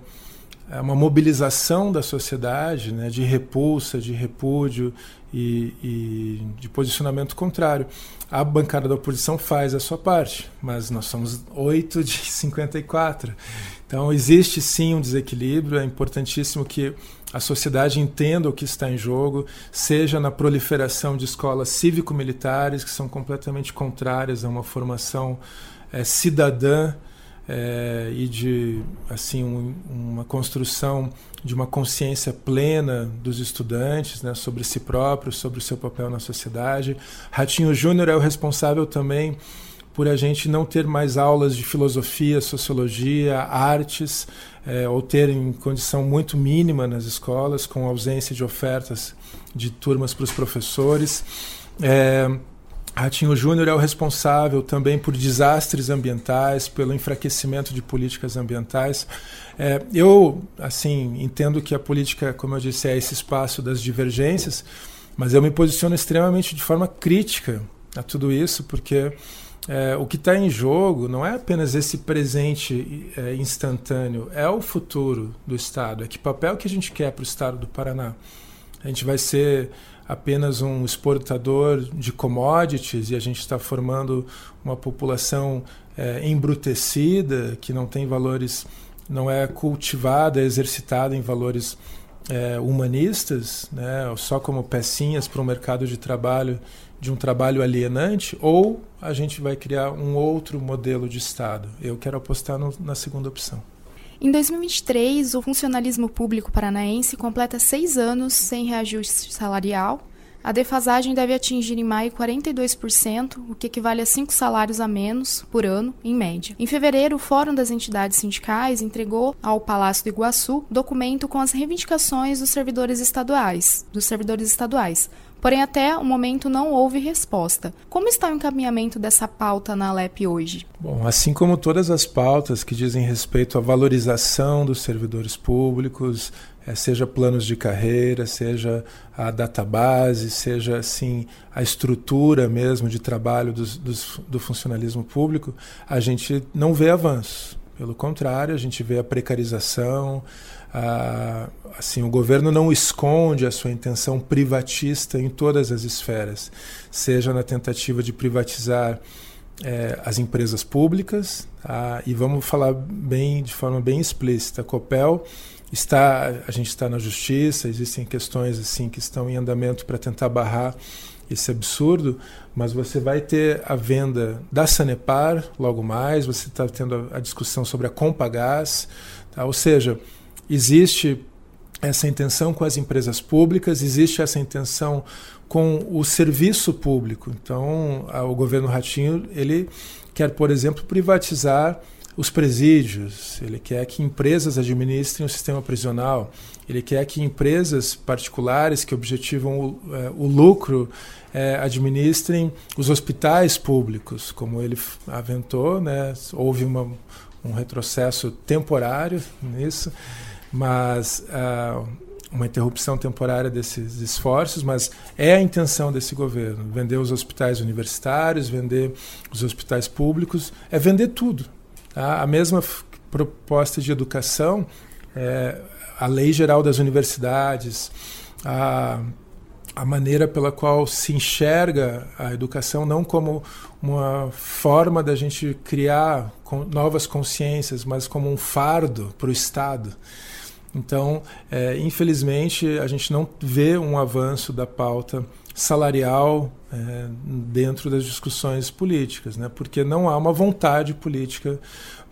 é, uma mobilização da sociedade, né, de repulsa, de repúdio e, e de posicionamento contrário. A bancada da oposição faz a sua parte, mas nós somos 8 de 54. Então, existe sim um desequilíbrio, é importantíssimo que a sociedade entenda o que está em jogo, seja na proliferação de escolas cívico-militares, que são completamente contrárias a uma formação é, cidadã é, e de assim um, uma construção de uma consciência plena dos estudantes né, sobre si próprios, sobre o seu papel na sociedade. Ratinho Júnior é o responsável também por a gente não ter mais aulas de filosofia, sociologia, artes, é, ou ter em condição muito mínima nas escolas, com ausência de ofertas de turmas para os professores. É, Ratinho Júnior é o responsável também por desastres ambientais, pelo enfraquecimento de políticas ambientais. É, eu, assim, entendo que a política, como eu disse, é esse espaço das divergências, mas eu me posiciono extremamente de forma crítica a tudo isso, porque é, o que está em jogo não é apenas esse presente é, instantâneo, é o futuro do Estado. É que papel que a gente quer para o Estado do Paraná? A gente vai ser apenas um exportador de commodities e a gente está formando uma população é, embrutecida que não tem valores, não é cultivada, é exercitada em valores é, humanistas, né, só como pecinhas para o mercado de trabalho de um trabalho alienante, ou a gente vai criar um outro modelo de Estado. Eu quero apostar no, na segunda opção.
Em 2023, o funcionalismo público paranaense completa seis anos sem reajuste salarial. A defasagem deve atingir em maio 42%, o que equivale a cinco salários a menos por ano, em média. Em fevereiro, o Fórum das Entidades Sindicais entregou ao Palácio do Iguaçu documento com as reivindicações dos servidores estaduais, dos servidores estaduais, Porém, até o momento não houve resposta. Como está o encaminhamento dessa pauta na Alep hoje?
Bom, assim como todas as pautas que dizem respeito à valorização dos servidores públicos, seja planos de carreira, seja a database, seja assim a estrutura mesmo de trabalho dos, dos, do funcionalismo público, a gente não vê avanço. Pelo contrário, a gente vê a precarização. A, assim, o governo não esconde a sua intenção privatista em todas as esferas, seja na tentativa de privatizar é, as empresas públicas, tá? e vamos falar bem de forma bem explícita, a Copel está a gente está na justiça existem questões assim que estão em andamento para tentar barrar esse absurdo mas você vai ter a venda da Sanepar logo mais você está tendo a, discussão sobre a Compagás tá? ou seja existe essa intenção com as empresas públicas existe essa intenção com o serviço público então o governo Ratinho ele quer por exemplo privatizar os presídios, ele quer que empresas administrem o sistema prisional, ele quer que empresas particulares que objetivam o, é, o lucro é, administrem os hospitais públicos, como ele aventou, né? houve uma, um retrocesso temporário nisso, mas uh, uma interrupção temporária desses esforços, mas é a intenção desse governo vender os hospitais universitários, vender os hospitais públicos, é vender tudo. A mesma proposta de educação, é, a lei geral das universidades, a, a maneira pela qual se enxerga a educação não como uma forma da gente criar novas consciências, mas como um fardo para o Estado. Então, é, infelizmente, a gente não vê um avanço da pauta salarial é, dentro das discussões políticas, né? porque não há uma vontade política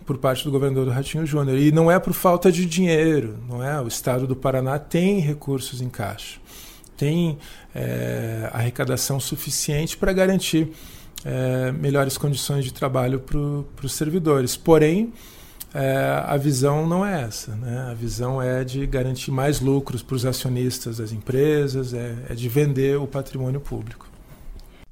por parte do governador do Ratinho Júnior. E não é por falta de dinheiro, não é? O estado do Paraná tem recursos em caixa, tem é, arrecadação suficiente para garantir é, melhores condições de trabalho para os servidores. Porém, é, a visão não é essa. Né? A visão é de garantir mais lucros para os acionistas das empresas, é, é, de vender o patrimônio público.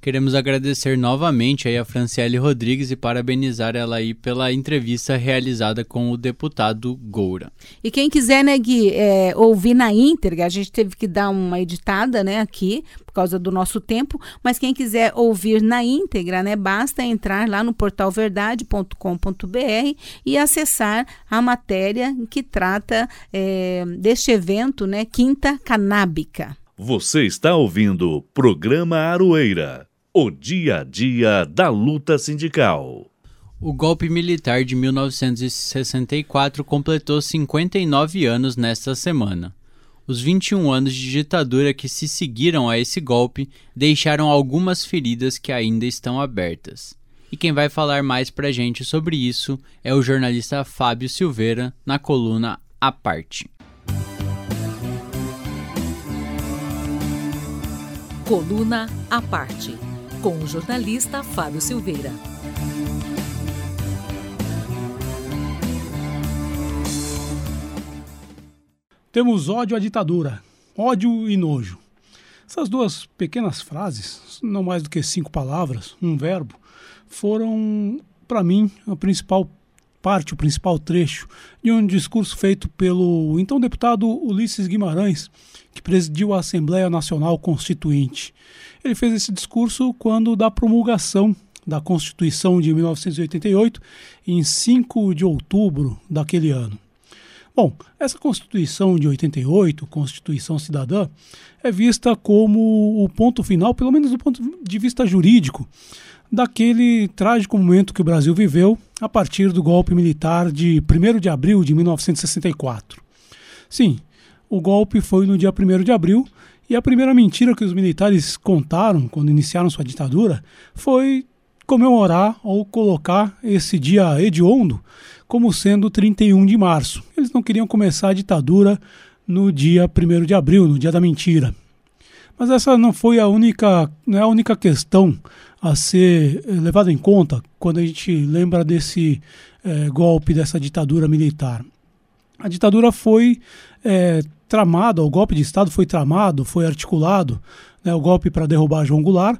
Queremos agradecer novamente aí a Franciele Rodrigues e parabenizar ela aí pela entrevista realizada com o deputado Goura.
E quem quiser, né, Gui, é, ouvir na íntegra, a gente teve que dar uma editada, né, aqui, por causa do nosso tempo, mas quem quiser ouvir na íntegra, né, basta entrar lá no portalverdade.com.br e acessar a matéria que trata é, deste evento, né, Quinta Canábica.
Você está ouvindo o programa Aroeira o dia a dia da luta sindical.
O golpe militar de 1964 completou 59 anos nesta semana. Os 21 anos de ditadura que se seguiram a esse golpe deixaram algumas feridas que ainda estão abertas. E quem vai falar mais pra gente sobre isso é o jornalista Fábio Silveira, na coluna A Parte.
Coluna A Parte com o jornalista Fábio Silveira.
Temos ódio à ditadura, ódio e nojo. Essas duas pequenas frases, não mais do que cinco palavras, um verbo, foram, para mim, a principal parte, o principal trecho de um discurso feito pelo então deputado Ulisses Guimarães, que presidiu a Assembleia Nacional Constituinte. Ele fez esse discurso quando da promulgação da Constituição de 1988, em 5 de outubro daquele ano. Bom, essa Constituição de 88, Constituição Cidadã, é vista como o ponto final, pelo menos do ponto de vista jurídico, daquele trágico momento que o Brasil viveu a partir do golpe militar de 1 de abril de 1964. Sim, o golpe foi no dia 1 de abril e a primeira mentira que os militares contaram quando iniciaram sua ditadura foi comemorar ou colocar esse dia hediondo como sendo 31 de março. Eles não queriam começar a ditadura no dia 1 de abril, no dia da mentira. Mas essa não foi a única, não é a única questão a ser eh, levada em conta quando a gente lembra desse é, golpe, dessa ditadura militar. a ditadura foi é, tramada, o golpe de Estado foi tramado, foi articulado, né, o golpe para derrubar João Goulart,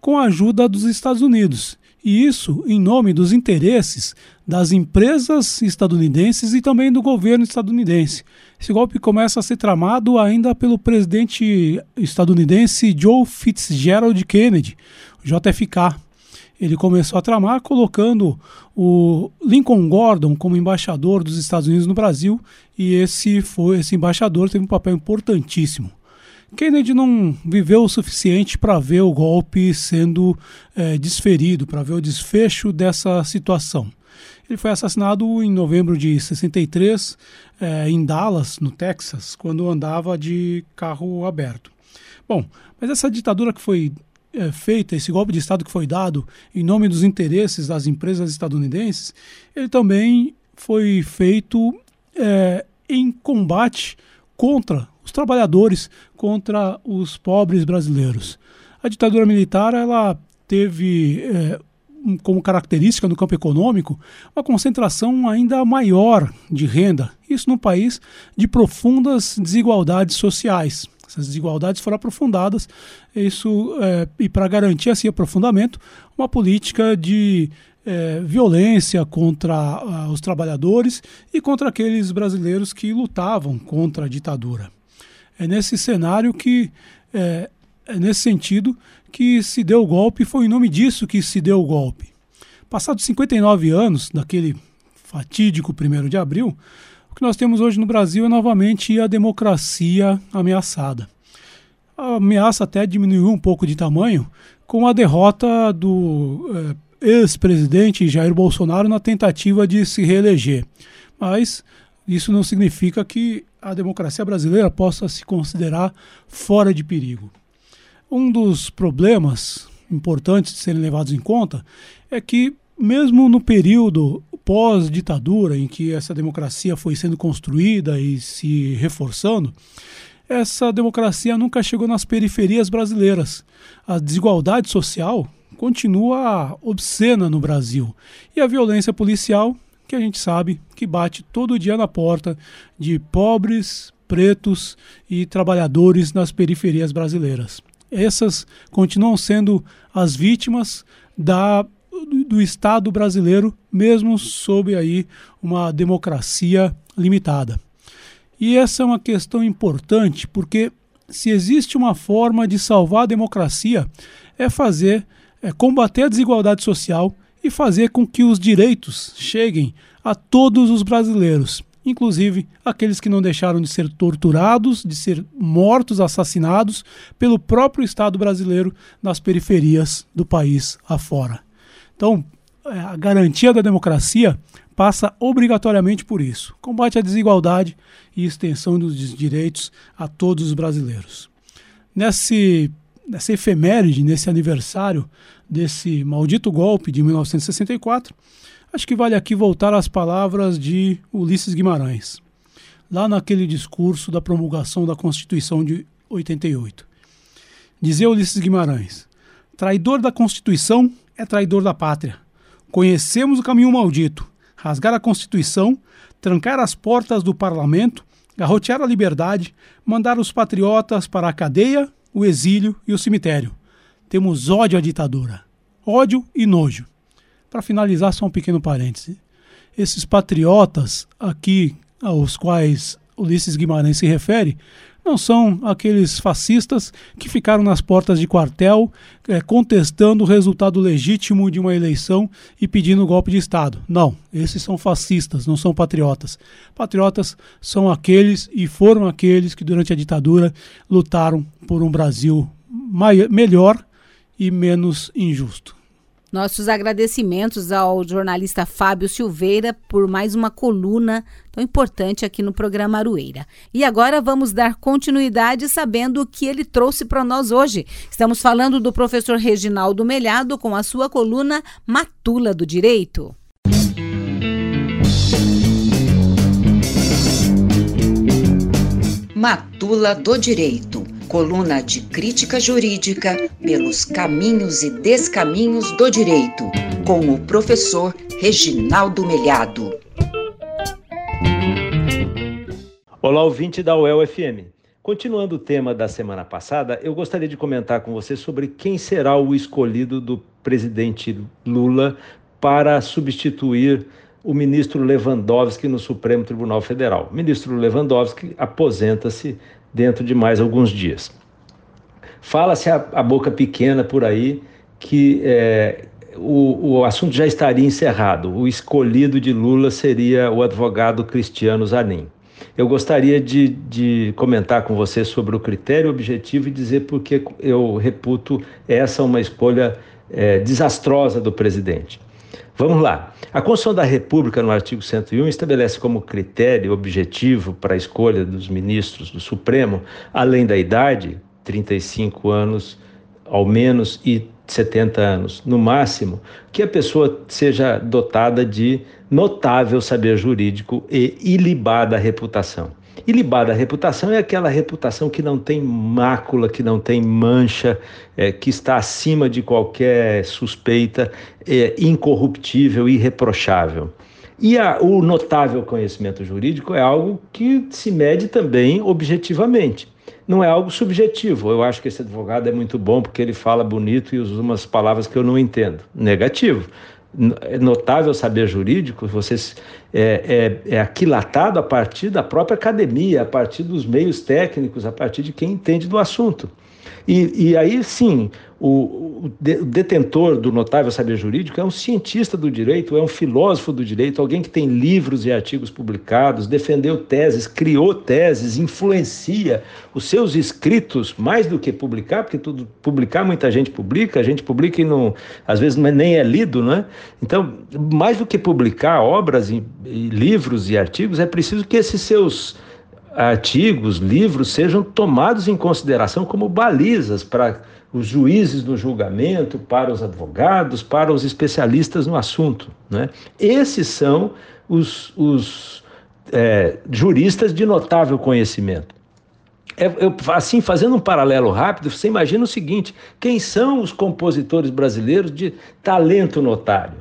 com a ajuda dos Estados Unidos. E isso em nome dos interesses das empresas estadunidenses e também do governo estadunidense. Esse golpe começa a ser tramado ainda pelo presidente estadunidense Joe Fitzgerald Kennedy, JFK. Ele começou a tramar colocando o Lincoln Gordon como embaixador dos Estados Unidos no Brasil e esse foi esse embaixador teve um papel importantíssimo. Kennedy não viveu o suficiente para ver o golpe sendo é, desferido, para ver o desfecho dessa situação. Ele foi assassinado em novembro de 63 é, em Dallas, no Texas, quando andava de carro aberto. Bom, mas essa ditadura que foi é, feita, esse golpe de Estado que foi dado em nome dos interesses das empresas estadunidenses, ele também foi feito é, em combate contra os trabalhadores, contra os pobres brasileiros. A ditadura militar ela teve é, como característica no campo econômico uma concentração ainda maior de renda, isso num país de profundas desigualdades sociais. Essas desigualdades foram aprofundadas, isso é, e para garantir esse aprofundamento, uma política de é, violência contra uh, os trabalhadores e contra aqueles brasileiros que lutavam contra a ditadura. É nesse cenário que, é, é nesse sentido, que se deu o golpe, foi em nome disso que se deu o golpe. Passados 59 anos daquele fatídico 1 de abril, que nós temos hoje no Brasil é novamente a democracia ameaçada. A ameaça até diminuiu um pouco de tamanho com a derrota do é, ex-presidente Jair Bolsonaro na tentativa de se reeleger. Mas isso não significa que a democracia brasileira possa se considerar fora de perigo. Um dos problemas importantes de serem levados em conta é que, mesmo no período pós-ditadura, em que essa democracia foi sendo construída e se reforçando, essa democracia nunca chegou nas periferias brasileiras. A desigualdade social continua obscena no Brasil e a violência policial que a gente sabe que bate todo dia na porta de pobres, pretos e trabalhadores nas periferias brasileiras. Essas continuam sendo as vítimas da, do Estado brasileiro, mesmo sob aí uma democracia limitada. E essa é uma questão importante porque se existe uma forma de salvar a democracia é fazer, é combater a desigualdade social e fazer com que os direitos cheguem a todos os brasileiros, inclusive aqueles que não deixaram de ser torturados, de ser mortos, assassinados pelo próprio Estado brasileiro nas periferias do país afora. Então, é, a garantia da democracia passa obrigatoriamente por isso: combate à desigualdade e extensão dos direitos a todos os brasileiros. Nesse, nessa efeméride, nesse aniversário desse maldito golpe de 1964, acho que vale aqui voltar às palavras de Ulisses Guimarães, lá naquele discurso da promulgação da Constituição de 88. Dizia Ulisses Guimarães: traidor da Constituição é traidor da pátria. Conhecemos o caminho maldito, rasgar a Constituição, trancar as portas do parlamento, garrotear a liberdade, mandar os patriotas para a cadeia, o exílio e o cemitério. Temos ódio à ditadura. Ódio e nojo. Para finalizar, só um pequeno parêntese. Esses patriotas aqui aos quais Ulisses Guimarães se refere não são aqueles fascistas que ficaram nas portas de quartel é, contestando o resultado legítimo de uma eleição e pedindo golpe de Estado. Não, esses são fascistas, não são patriotas. Patriotas são aqueles e foram aqueles que durante a ditadura lutaram por um Brasil maior, melhor e menos injusto.
Nossos agradecimentos ao jornalista Fábio Silveira por mais uma coluna tão importante aqui no programa Arueira. E agora vamos dar continuidade sabendo o que ele trouxe para nós hoje. Estamos falando do professor Reginaldo Melhado com a sua coluna Matula do Direito.
Matula do Direito coluna de crítica jurídica pelos caminhos e descaminhos do direito, com o professor Reginaldo Melhado.
Olá, ouvinte da UEL FM. Continuando o tema da semana passada, eu gostaria de comentar com você sobre quem será o escolhido do presidente Lula para substituir o ministro Lewandowski no Supremo Tribunal Federal. O ministro Lewandowski aposenta-se dentro de mais alguns dias. Fala-se a, a, boca pequena por aí que é, o, o assunto já estaria encerrado. O escolhido de Lula seria o advogado Cristiano Zanin. Eu gostaria de, de, comentar com você sobre o critério objetivo e dizer por que eu reputo essa uma escolha é, desastrosa do presidente. Vamos lá. A Constituição da República, no artigo 101, estabelece como critério objetivo para a escolha dos ministros do Supremo, além da idade, 35 anos ao menos e 70 anos no máximo, que a pessoa seja dotada de notável saber jurídico e ilibada reputação. Ilibada reputação é aquela reputação que não tem mácula, que não tem mancha, é, que está acima de qualquer suspeita, é, incorruptível, irreprochável. E a, o notável conhecimento jurídico é algo que se mede também objetivamente não é algo subjetivo. Eu acho que esse advogado é muito bom porque ele fala bonito e usa umas palavras que eu não entendo. Negativo. É notável saber jurídico, vocês é, é, é aquilatado a partir da própria academia, a partir dos meios técnicos, a partir de quem entende do assunto. E, e aí sim, o, o, detentor do notável saber jurídico é um cientista do direito, é um filósofo do direito, alguém que tem livros e artigos publicados, defendeu teses, criou teses, influencia os seus escritos mais do que publicar, porque tudo publicar muita gente publica, a gente publica e não, às vezes nem é lido, né? Então, mais do que publicar obras e, e livros e artigos, é preciso que esses seus artigos, livros sejam tomados em consideração como balizas para os juízes no julgamento, para os advogados, para os especialistas no assunto. Né? Esses são os, os é, juristas de notável conhecimento. É, eu, assim, fazendo um paralelo rápido, você imagina o seguinte: quem são os compositores brasileiros de talento notário,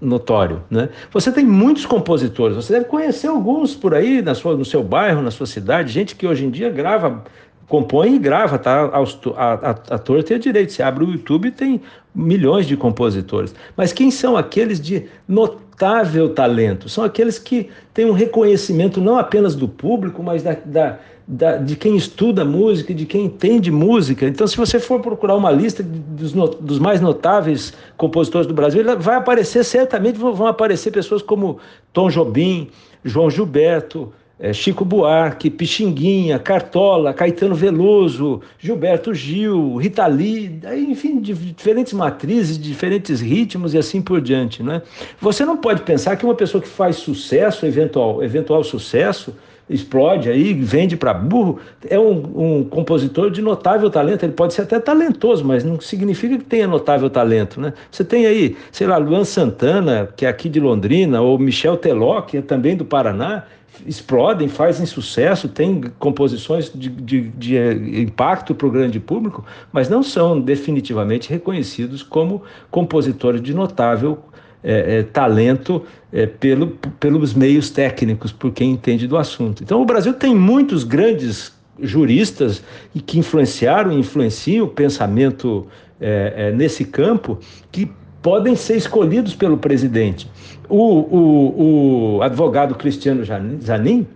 notório, né? Você tem muitos compositores, você deve conhecer alguns por aí na sua, no seu bairro, na sua cidade, gente que hoje em dia grava compõe e grava, tá? A, a, a torta e a direito. Você abre o YouTube tem milhões de compositores. Mas quem são aqueles de notável talento? São aqueles que têm um reconhecimento não apenas do público, mas da, da da, de quem estuda música, de quem entende música. Então, se você for procurar uma lista dos, dos mais notáveis compositores do Brasil, vai aparecer, certamente vão aparecer pessoas como Tom Jobim, João Gilberto, é, Chico Buarque, Pixinguinha, Cartola, Caetano Veloso, Gilberto Gil, Rita Lee, enfim, de diferentes matrizes, de diferentes ritmos e assim por diante. Né? Você não pode pensar que uma pessoa que faz sucesso, eventual, eventual sucesso, explode aí, vende para burro, é um, um, compositor de notável talento. Ele pode ser até talentoso, mas não significa que tenha notável talento, né? Você tem aí, sei lá, Luan Santana, que é aqui de Londrina, ou Michel Teló, que é também do Paraná, explodem, fazem sucesso, têm composições de, de, de eh, impacto para o grande público, mas não são definitivamente reconhecidos como compositores de notável é, é, talento é, pelo, pelos meios técnicos, por quem entende do assunto. Então, o Brasil tem muitos grandes juristas e que influenciaram e influenciam o pensamento é, é, nesse campo que podem ser escolhidos pelo presidente. O, o, o advogado Cristiano Zanin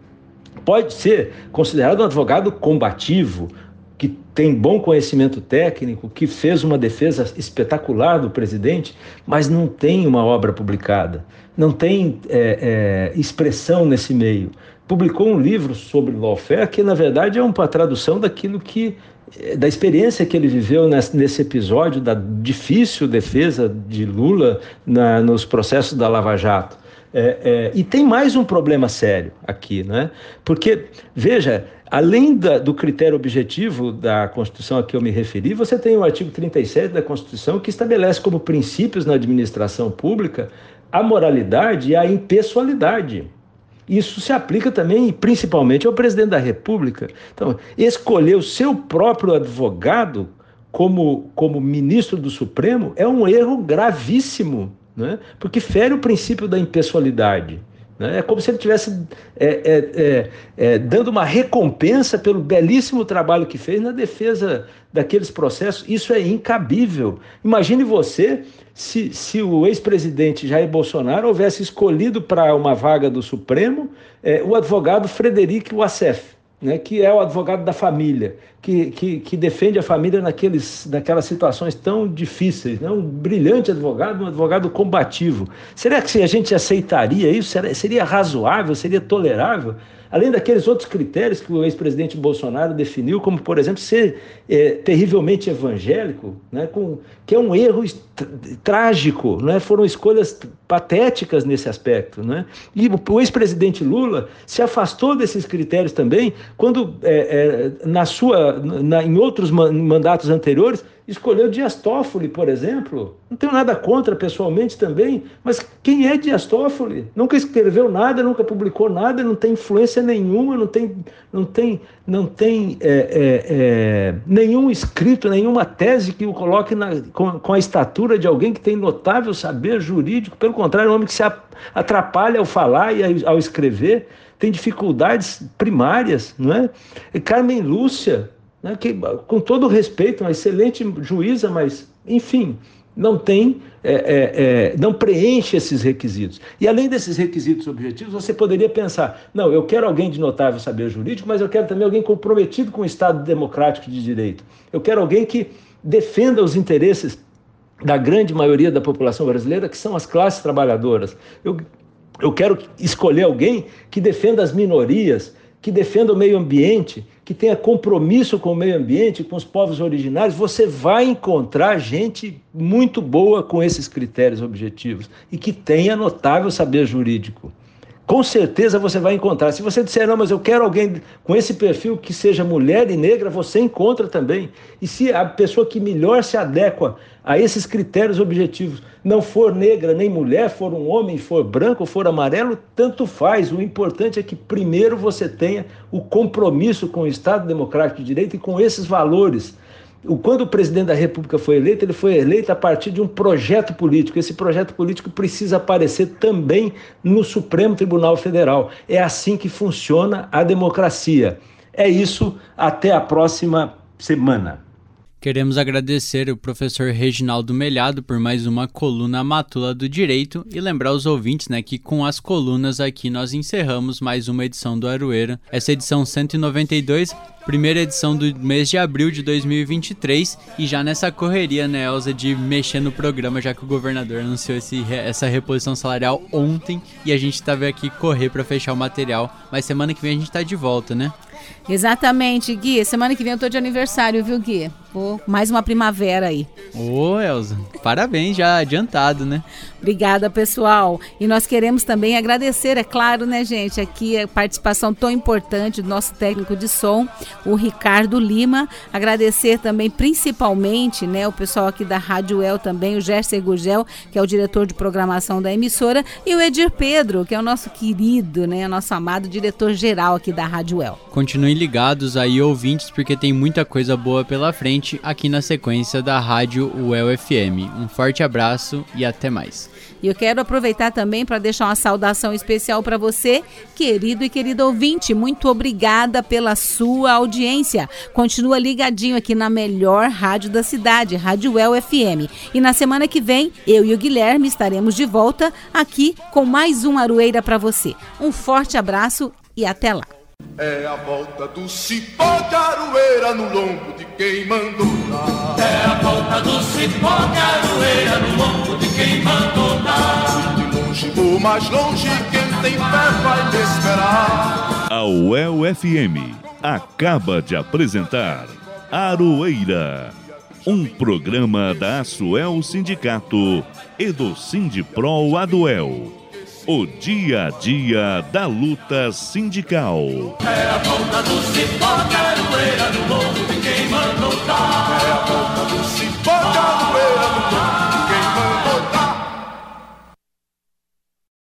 pode ser considerado um advogado combativo, que tem bom conhecimento técnico, que fez uma defesa espetacular do presidente, mas não tem uma obra publicada, não tem é, é, expressão nesse meio. Publicou um livro sobre lawfare que, na verdade, é uma tradução daquilo que é, da experiência que ele viveu nesse episódio da difícil defesa de Lula na, nos processos da Lava Jato. É, é, e tem mais um problema sério aqui, né? Porque, veja, além da, do critério objetivo da Constituição a que eu me referi, você tem o artigo 37 da Constituição que estabelece como princípios na administração pública a moralidade e a impessoalidade. Isso se aplica também, principalmente, ao presidente da República. Então, escolher o seu próprio advogado como, como ministro do Supremo é um erro gravíssimo né? porque fere o princípio da impessoalidade, Né? É como se ele estivesse é, é, é, é, dando uma recompensa pelo belíssimo trabalho que fez na defesa daqueles processos. Isso é incabível. Imagine você se, se o ex-presidente Jair Bolsonaro houvesse escolhido para uma vaga do Supremo é, o advogado Frederico Wassef né, que é o advogado da família, que, que, que, defende a família naqueles, naquelas situações tão difíceis. Né? Um brilhante advogado, um advogado combativo. Será que a gente aceitaria isso? Seria, seria razoável? Seria tolerável? Além daqueles outros critérios que o ex-presidente Bolsonaro definiu, como, por exemplo, ser é, terrivelmente evangélico, né, com, que é um erro trágico, né, foram escolhas patéticas nesse aspecto. Né? E o ex-presidente Lula se afastou desses critérios também, quando, é, é, na sua, na, em outros mandatos anteriores, escolheu Dias Toffoli, por exemplo. Não tenho nada contra pessoalmente também, mas quem é Dias Toffoli? Nunca escreveu nada, nunca publicou nada, não tem influência nenhuma, não tem, não tem, não tem é, é, é, nenhum escrito, nenhuma tese que o coloque na, com, com, a estatura de alguém que tem notável saber jurídico. Pelo contrário, é um homem que se atrapalha ao falar e ao escrever, tem dificuldades primárias, não é? E Carmen Lúcia, né, que, com todo respeito, uma excelente juíza, mas, enfim, não tem, é, é, é, não preenche esses requisitos. E além desses requisitos objetivos, você poderia pensar: não, eu quero alguém de notável saber jurídico, mas eu quero também alguém comprometido com o Estado democrático de direito. Eu quero alguém que defenda os interesses da grande maioria da população brasileira, que são as classes trabalhadoras. Eu, eu quero escolher alguém que defenda as minorias, que defenda o meio ambiente, que tenha compromisso com o meio ambiente, com os povos originários, você vai encontrar gente muito boa com esses critérios objetivos e que tenha notável saber jurídico com certeza você vai encontrar. Se você disser, não, mas eu quero alguém com esse perfil que seja mulher e negra, você encontra também. E se a pessoa que melhor se adequa a esses critérios objetivos não for negra nem mulher, for um homem, for branco, for amarelo, tanto faz. O importante é que primeiro você tenha o compromisso com o Estado Democrático de Direito e com esses valores quando o presidente da República foi eleito, ele foi eleito a partir de um projeto político. Esse projeto político precisa aparecer também no Supremo Tribunal Federal. É assim que funciona a democracia. É isso. Até a próxima semana.
Queremos agradecer o professor Reginaldo Melhado por mais uma coluna Matula do Direito e lembrar os ouvintes né, que com as colunas aqui nós encerramos mais uma edição do Aroeira. Essa edição 192 primeira edição do mês de abril de 2023 e já nessa correria, né, Elza, de mexer no programa, já que o governador anunciou esse, essa reposição salarial ontem e a gente tava aqui correr para fechar o material, mas semana que vem a gente tá de volta, né?
Exatamente, Gui. Semana que vem eu tô de aniversário, viu, Gui? Mais uma primavera aí.
Ô, Elza, parabéns já adiantado, né?
Obrigada, pessoal. E nós queremos também agradecer, é claro, né, gente, aqui a participação tão importante do nosso técnico de som, o Ricardo Lima. Agradecer também, principalmente, né, o pessoal aqui da Rádio El também, o Gerson Gugel, que é o diretor de programação da emissora, e o Edir Pedro, que é o nosso querido, né, nosso amado diretor-geral aqui da Rádio El.
Continuem ligados aí, ouvintes, porque tem muita coisa boa pela frente aqui na sequência da Rádio UEL FM. Um forte abraço e até mais.
E eu quero aproveitar também para deixar uma saudação especial para você, querido e querido ouvinte. Muito obrigada pela sua audiência. Continua ligadinho aqui na melhor rádio da cidade, Rádio Well FM. E na semana que vem, eu e o Guilherme estaremos de volta aqui com mais um Aroeira para você. Um forte abraço e até lá.
É a volta do cipó de aroeira no lombo de quem mandou dar.
É a volta do cipó de aroeira no lombo de quem mandou dar.
De longe ou mais longe, quem tem fé vai me esperar.
A UEL FM acaba de apresentar Aroeira, um programa da Asuel Sindicato e do Sindipro Aduel o dia a dia da luta sindical.
É a ponta do cipó, caroeira quem.